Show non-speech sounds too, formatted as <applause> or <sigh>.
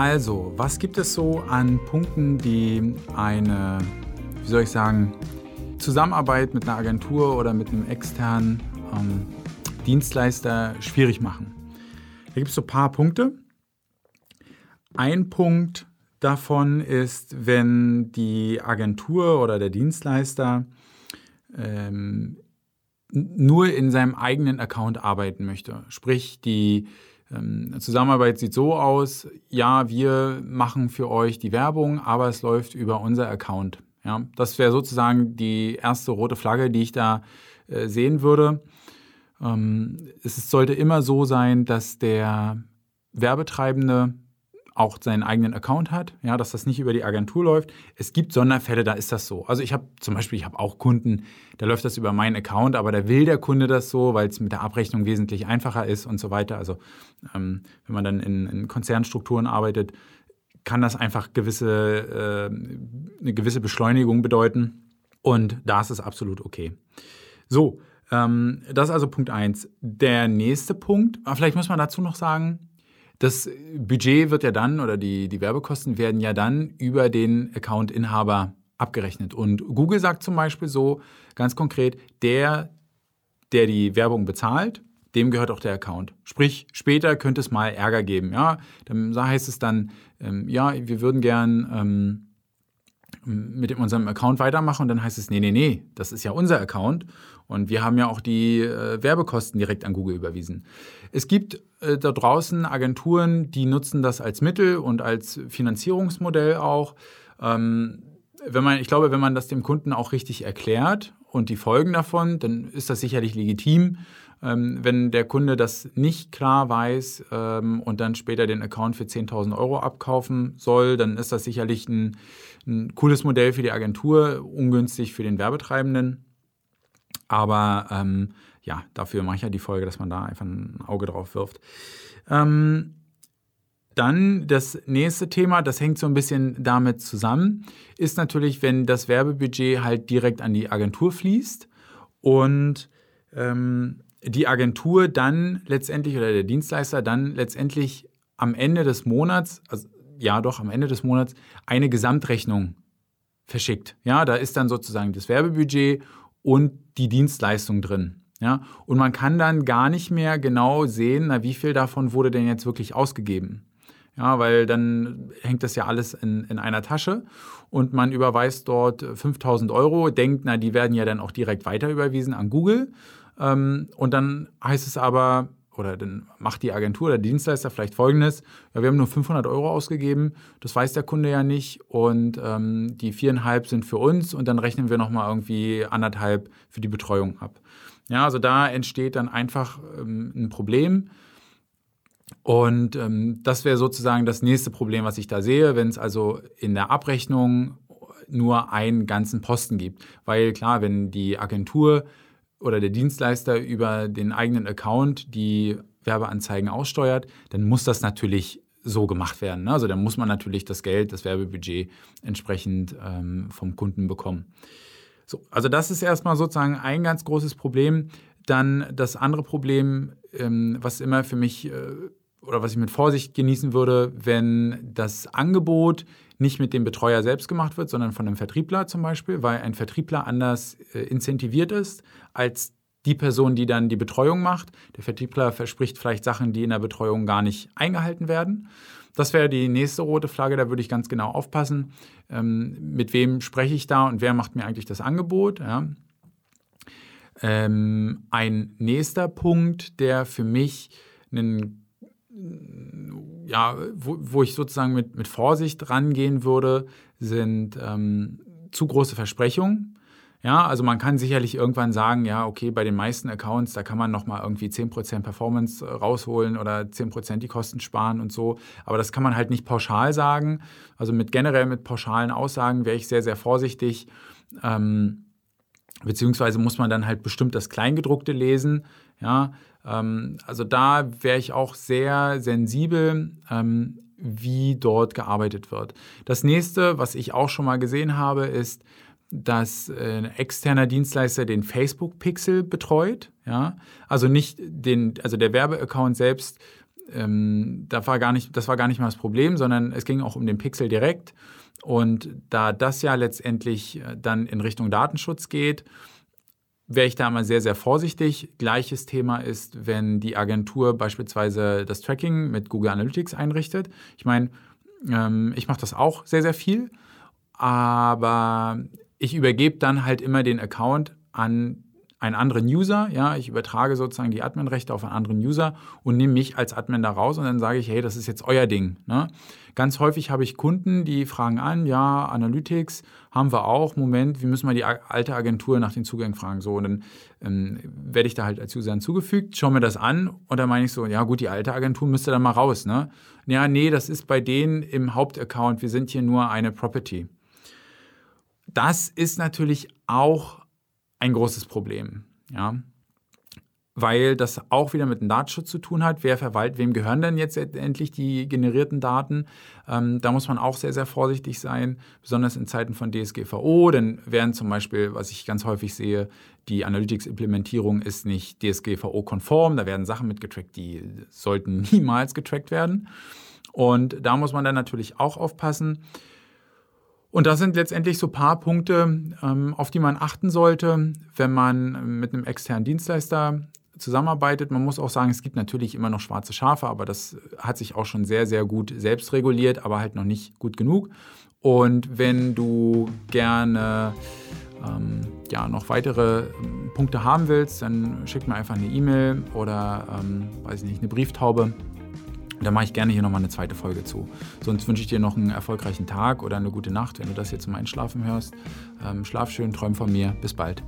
Also, was gibt es so an Punkten, die eine, wie soll ich sagen, Zusammenarbeit mit einer Agentur oder mit einem externen ähm, Dienstleister schwierig machen? Da gibt es so ein paar Punkte. Ein Punkt davon ist, wenn die Agentur oder der Dienstleister ähm, nur in seinem eigenen Account arbeiten möchte. Sprich, die Zusammenarbeit sieht so aus, ja, wir machen für euch die Werbung, aber es läuft über unser Account. Ja, das wäre sozusagen die erste rote Flagge, die ich da äh, sehen würde. Ähm, es sollte immer so sein, dass der Werbetreibende auch seinen eigenen Account hat, ja, dass das nicht über die Agentur läuft. Es gibt Sonderfälle, da ist das so. Also ich habe zum Beispiel, ich habe auch Kunden, da läuft das über meinen Account, aber da will der Kunde das so, weil es mit der Abrechnung wesentlich einfacher ist und so weiter. Also ähm, wenn man dann in, in, Konzernstrukturen arbeitet, kann das einfach gewisse, äh, eine gewisse Beschleunigung bedeuten. Und da ist es absolut okay. So, ähm, das ist also Punkt 1. Der nächste Punkt, vielleicht muss man dazu noch sagen, das Budget wird ja dann oder die, die Werbekosten werden ja dann über den Account-Inhaber abgerechnet. Und Google sagt zum Beispiel so ganz konkret, der, der die Werbung bezahlt, dem gehört auch der Account. Sprich, später könnte es mal Ärger geben. Ja, dann heißt es dann, ähm, ja, wir würden gern ähm, mit unserem Account weitermachen und dann heißt es, nee, nee, nee, das ist ja unser Account und wir haben ja auch die äh, Werbekosten direkt an Google überwiesen. Es gibt äh, da draußen Agenturen, die nutzen das als Mittel und als Finanzierungsmodell auch. Ähm, wenn man, ich glaube, wenn man das dem Kunden auch richtig erklärt und die Folgen davon, dann ist das sicherlich legitim. Ähm, wenn der Kunde das nicht klar weiß ähm, und dann später den Account für 10.000 Euro abkaufen soll, dann ist das sicherlich ein, ein cooles Modell für die Agentur, ungünstig für den Werbetreibenden. Aber ähm, ja, dafür mache ich ja die Folge, dass man da einfach ein Auge drauf wirft. Ähm, dann das nächste Thema, das hängt so ein bisschen damit zusammen, ist natürlich, wenn das Werbebudget halt direkt an die Agentur fließt und ähm, die Agentur dann letztendlich oder der Dienstleister dann letztendlich am Ende des Monats, also ja doch am Ende des Monats, eine Gesamtrechnung verschickt. Ja, da ist dann sozusagen das Werbebudget und die Dienstleistung drin. Ja? Und man kann dann gar nicht mehr genau sehen, na, wie viel davon wurde denn jetzt wirklich ausgegeben. Ja, weil dann hängt das ja alles in, in einer Tasche und man überweist dort 5000 Euro, denkt, na, die werden ja dann auch direkt weiter überwiesen an Google. Ähm, und dann heißt es aber, oder dann macht die Agentur oder Dienstleister vielleicht Folgendes, ja, wir haben nur 500 Euro ausgegeben, das weiß der Kunde ja nicht und ähm, die viereinhalb sind für uns und dann rechnen wir nochmal irgendwie anderthalb für die Betreuung ab. Ja, also da entsteht dann einfach ähm, ein Problem. Und ähm, das wäre sozusagen das nächste Problem, was ich da sehe, wenn es also in der Abrechnung nur einen ganzen Posten gibt. Weil klar, wenn die Agentur oder der Dienstleister über den eigenen Account die Werbeanzeigen aussteuert, dann muss das natürlich so gemacht werden. Also dann muss man natürlich das Geld, das Werbebudget entsprechend ähm, vom Kunden bekommen. So, also das ist erstmal sozusagen ein ganz großes Problem. Dann das andere Problem, ähm, was immer für mich äh, oder was ich mit Vorsicht genießen würde, wenn das Angebot nicht mit dem Betreuer selbst gemacht wird, sondern von einem Vertriebler zum Beispiel, weil ein Vertriebler anders äh, incentiviert ist als die Person, die dann die Betreuung macht. Der Vertriebler verspricht vielleicht Sachen, die in der Betreuung gar nicht eingehalten werden. Das wäre die nächste rote Flagge, da würde ich ganz genau aufpassen, ähm, mit wem spreche ich da und wer macht mir eigentlich das Angebot. Ja. Ähm, ein nächster Punkt, der für mich einen ja, wo, wo, ich sozusagen mit, mit Vorsicht rangehen würde, sind ähm, zu große Versprechungen. Ja, also man kann sicherlich irgendwann sagen, ja, okay, bei den meisten Accounts, da kann man nochmal irgendwie 10% Performance äh, rausholen oder 10% die Kosten sparen und so. Aber das kann man halt nicht pauschal sagen. Also mit generell mit pauschalen Aussagen wäre ich sehr, sehr vorsichtig. Ähm, beziehungsweise muss man dann halt bestimmt das Kleingedruckte lesen. Ja, also da wäre ich auch sehr sensibel. Ähm, wie dort gearbeitet wird. Das nächste, was ich auch schon mal gesehen habe, ist, dass äh, ein externer Dienstleister den Facebook-Pixel betreut. Ja? Also nicht den, also der Werbeaccount selbst ähm, da war gar nicht, das war gar nicht mal das Problem, sondern es ging auch um den Pixel direkt. Und da das ja letztendlich äh, dann in Richtung Datenschutz geht, wäre ich da mal sehr, sehr vorsichtig. Gleiches Thema ist, wenn die Agentur beispielsweise das Tracking mit Google Analytics einrichtet. Ich meine, ähm, ich mache das auch sehr, sehr viel, aber ich übergebe dann halt immer den Account an einen anderen User, ja, ich übertrage sozusagen die Adminrechte auf einen anderen User und nehme mich als Admin da raus und dann sage ich, hey, das ist jetzt euer Ding. Ne? Ganz häufig habe ich Kunden, die fragen an, ja, Analytics haben wir auch, Moment, wie müssen wir die alte Agentur nach den Zugängen fragen? So, und dann ähm, werde ich da halt als User hinzugefügt, schaue mir das an und dann meine ich so, ja gut, die alte Agentur müsste dann mal raus. Ne? Ja, nee, das ist bei denen im Hauptaccount, wir sind hier nur eine Property. Das ist natürlich auch ein großes Problem. Ja? Weil das auch wieder mit dem Datenschutz zu tun hat. Wer verwaltet, wem gehören denn jetzt endlich die generierten Daten? Ähm, da muss man auch sehr, sehr vorsichtig sein, besonders in Zeiten von DSGVO. Denn während zum Beispiel, was ich ganz häufig sehe, die Analytics-Implementierung ist nicht DSGVO-konform, da werden Sachen mitgetrackt, die sollten <laughs> niemals getrackt werden. Und da muss man dann natürlich auch aufpassen. Und das sind letztendlich so ein paar Punkte, ähm, auf die man achten sollte, wenn man mit einem externen Dienstleister zusammenarbeitet. Man muss auch sagen, es gibt natürlich immer noch schwarze Schafe, aber das hat sich auch schon sehr, sehr gut selbst reguliert, aber halt noch nicht gut genug. Und wenn du gerne ähm, ja, noch weitere ähm, Punkte haben willst, dann schick mir einfach eine E-Mail oder ähm, weiß ich nicht, eine Brieftaube. Da mache ich gerne hier nochmal eine zweite Folge zu. Sonst wünsche ich dir noch einen erfolgreichen Tag oder eine gute Nacht, wenn du das jetzt zum Einschlafen hörst. Ähm, schlaf schön, träum von mir. Bis bald.